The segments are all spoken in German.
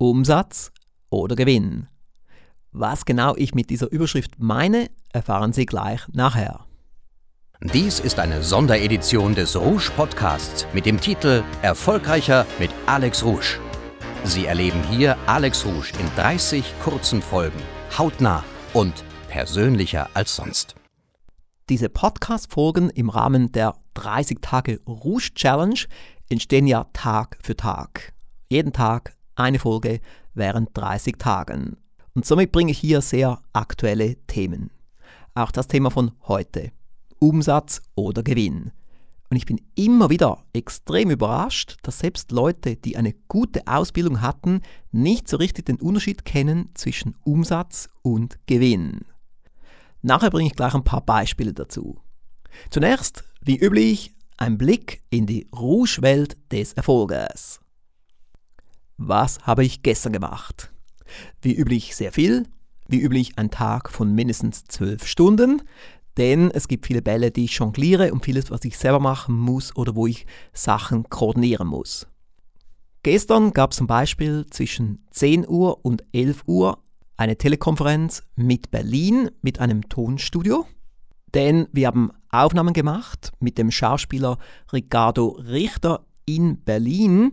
Umsatz oder Gewinn. Was genau ich mit dieser Überschrift meine, erfahren Sie gleich nachher. Dies ist eine Sonderedition des Rouge Podcasts mit dem Titel Erfolgreicher mit Alex Rouge. Sie erleben hier Alex Rouge in 30 kurzen Folgen, hautnah und persönlicher als sonst. Diese Podcast-Folgen im Rahmen der 30 Tage Rouge Challenge entstehen ja Tag für Tag. Jeden Tag eine Folge während 30 Tagen. Und somit bringe ich hier sehr aktuelle Themen. Auch das Thema von heute. Umsatz oder Gewinn. Und ich bin immer wieder extrem überrascht, dass selbst Leute, die eine gute Ausbildung hatten, nicht so richtig den Unterschied kennen zwischen Umsatz und Gewinn. Nachher bringe ich gleich ein paar Beispiele dazu. Zunächst, wie üblich, ein Blick in die Rouge-Welt des Erfolges. Was habe ich gestern gemacht? Wie üblich sehr viel, wie üblich ein Tag von mindestens zwölf Stunden, denn es gibt viele Bälle, die ich jongliere und vieles, was ich selber machen muss oder wo ich Sachen koordinieren muss. Gestern gab es zum Beispiel zwischen 10 Uhr und 11 Uhr eine Telekonferenz mit Berlin, mit einem Tonstudio, denn wir haben Aufnahmen gemacht mit dem Schauspieler Ricardo Richter in Berlin.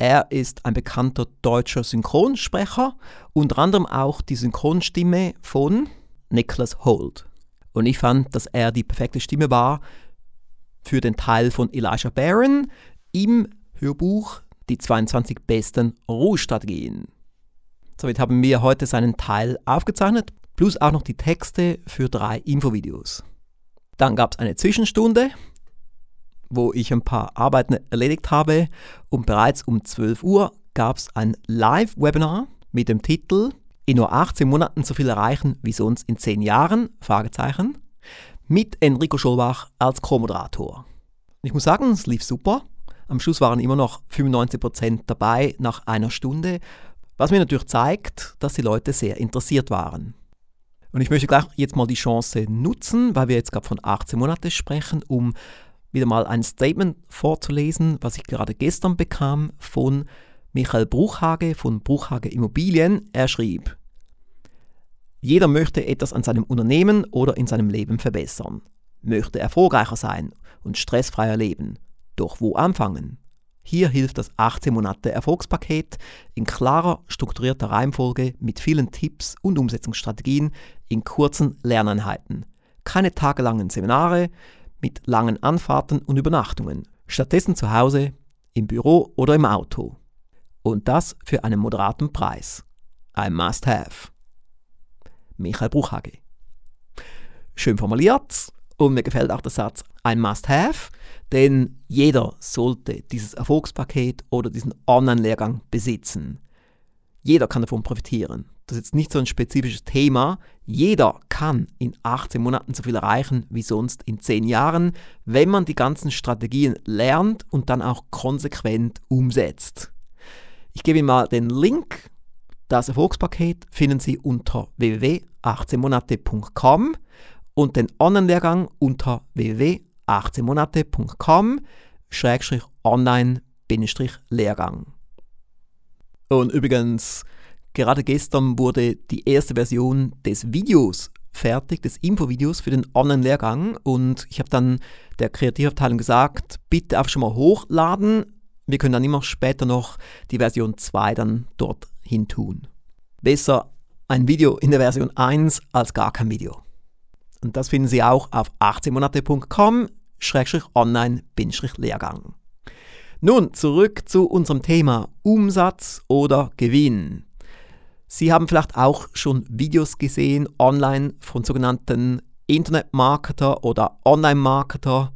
Er ist ein bekannter deutscher Synchronsprecher, unter anderem auch die Synchronstimme von Nicholas Holt. Und ich fand, dass er die perfekte Stimme war für den Teil von Elijah Barron im Hörbuch Die 22 besten Ruhestrategien. Somit haben wir heute seinen Teil aufgezeichnet, plus auch noch die Texte für drei Infovideos. Dann gab es eine Zwischenstunde, wo ich ein paar Arbeiten erledigt habe und bereits um 12 Uhr gab es ein Live-Webinar mit dem Titel in nur 18 Monaten so viel erreichen wie sonst in 10 Jahren? Fragezeichen. Mit Enrico Scholbach als Co-Moderator. Ich muss sagen, es lief super. Am Schluss waren immer noch 95% dabei nach einer Stunde, was mir natürlich zeigt, dass die Leute sehr interessiert waren. Und ich möchte gleich jetzt mal die Chance nutzen, weil wir jetzt gerade von 18 Monaten sprechen, um wieder mal ein Statement vorzulesen, was ich gerade gestern bekam von Michael Bruchhage von Bruchhage Immobilien. Er schrieb, jeder möchte etwas an seinem Unternehmen oder in seinem Leben verbessern, möchte erfolgreicher sein und stressfreier leben. Doch wo anfangen? Hier hilft das 18 Monate Erfolgspaket in klarer, strukturierter Reihenfolge mit vielen Tipps und Umsetzungsstrategien in kurzen Lerneinheiten. Keine tagelangen Seminare mit langen Anfahrten und Übernachtungen. Stattdessen zu Hause, im Büro oder im Auto. Und das für einen moderaten Preis. Ein Must-Have. Michael Bruchhage. Schön formuliert und mir gefällt auch der Satz ein Must-Have, denn jeder sollte dieses Erfolgspaket oder diesen Online-Lehrgang besitzen. Jeder kann davon profitieren. Das ist jetzt nicht so ein spezifisches Thema. Jeder kann in 18 Monaten so viel erreichen wie sonst in 10 Jahren, wenn man die ganzen Strategien lernt und dann auch konsequent umsetzt. Ich gebe Ihnen mal den Link. Das Erfolgspaket finden Sie unter www.18monate.com und den Online-Lehrgang unter www.18monate.com online-lehrgang. Und übrigens, gerade gestern wurde die erste Version des Videos fertig, des Infovideos für den Online-Lehrgang und ich habe dann der Kreativabteilung gesagt, bitte auch schon mal hochladen. Wir können dann immer später noch die Version 2 dann dort hin tun. Besser ein Video in der Version 1 als gar kein Video. Und das finden Sie auch auf 18monate.com-online-lehrgang. Nun zurück zu unserem Thema Umsatz oder Gewinn. Sie haben vielleicht auch schon Videos gesehen online von sogenannten Internet-Marketer oder Online-Marketer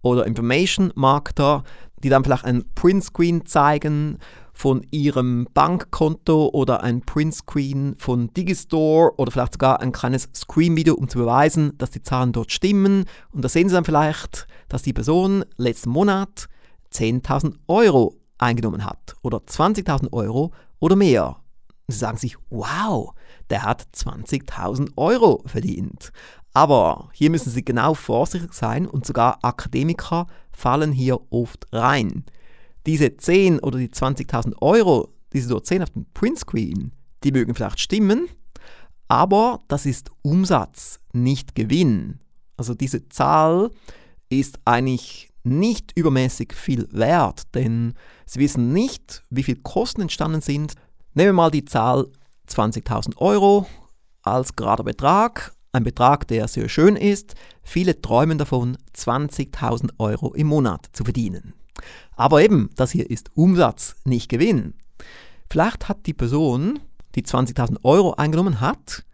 oder Information-Marketer, die dann vielleicht ein Printscreen zeigen von ihrem Bankkonto oder ein Printscreen von Digistore oder vielleicht sogar ein kleines Screen-Video, um zu beweisen, dass die Zahlen dort stimmen. Und da sehen Sie dann vielleicht, dass die Person letzten Monat 10.000 Euro eingenommen hat oder 20.000 Euro oder mehr. Und Sie sagen sich, wow, der hat 20.000 Euro verdient. Aber hier müssen Sie genau vorsichtig sein und sogar Akademiker fallen hier oft rein diese 10 oder die 20.000 Euro, die Sie dort sehen auf dem Printscreen, die mögen vielleicht stimmen, aber das ist Umsatz, nicht Gewinn. Also diese Zahl ist eigentlich nicht übermäßig viel wert, denn Sie wissen nicht, wie viel Kosten entstanden sind. Nehmen wir mal die Zahl 20.000 Euro als gerader Betrag, ein Betrag, der sehr schön ist. Viele träumen davon, 20.000 Euro im Monat zu verdienen. Aber eben, das hier ist Umsatz, nicht Gewinn. Vielleicht hat die Person die 20.000 Euro eingenommen hat,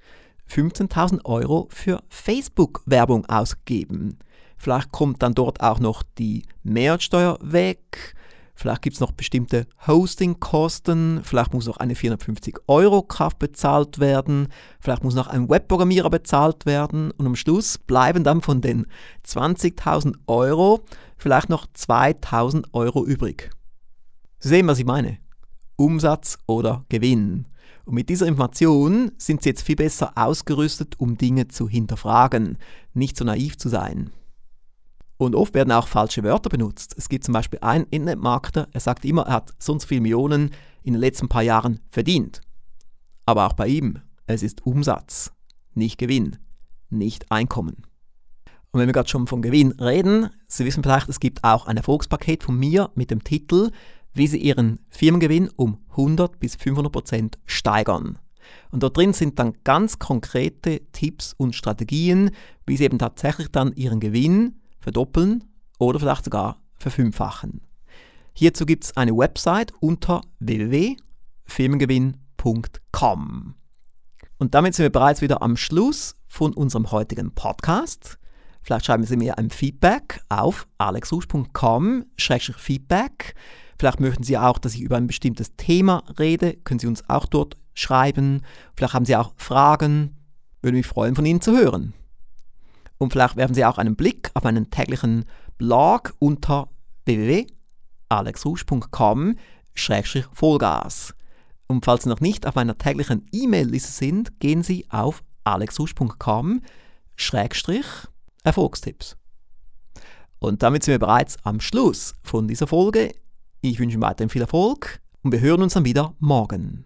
15.000 Euro für Facebook-Werbung ausgeben. Vielleicht kommt dann dort auch noch die Mehrwertsteuer weg. Vielleicht gibt es noch bestimmte Hosting-Kosten. Vielleicht muss noch eine 450 Euro Kraft bezahlt werden. Vielleicht muss noch ein Webprogrammierer bezahlt werden. Und am Schluss bleiben dann von den 20.000 Euro vielleicht noch 2.000 Euro übrig. Sie sehen, was ich meine. Umsatz oder Gewinn. Und mit dieser Information sind Sie jetzt viel besser ausgerüstet, um Dinge zu hinterfragen, nicht so naiv zu sein. Und oft werden auch falsche Wörter benutzt. Es gibt zum Beispiel einen Internetmarketer, er sagt immer, er hat sonst viele Millionen in den letzten paar Jahren verdient. Aber auch bei ihm, es ist Umsatz, nicht Gewinn, nicht Einkommen. Und wenn wir gerade schon von Gewinn reden, Sie wissen vielleicht, es gibt auch ein Erfolgspaket von mir mit dem Titel wie sie ihren Firmengewinn um 100 bis 500 Prozent steigern. Und dort drin sind dann ganz konkrete Tipps und Strategien, wie sie eben tatsächlich dann ihren Gewinn verdoppeln oder vielleicht sogar verfünffachen. Hierzu gibt es eine Website unter www.firmengewinn.com. Und damit sind wir bereits wieder am Schluss von unserem heutigen Podcast. Vielleicht schreiben Sie mir ein Feedback auf alexrusch.com-feedback. Vielleicht möchten Sie auch, dass ich über ein bestimmtes Thema rede, können Sie uns auch dort schreiben. Vielleicht haben Sie auch Fragen, würde mich freuen, von Ihnen zu hören. Und vielleicht werfen Sie auch einen Blick auf meinen täglichen Blog unter www.alexrusch.com-vollgas. Und falls Sie noch nicht auf meiner täglichen E-Mail-Liste sind, gehen Sie auf alexrusch.com-erfolgstipps. Und damit sind wir bereits am Schluss von dieser Folge. Ich wünsche Ihnen weiterhin viel Erfolg und wir hören uns dann wieder morgen.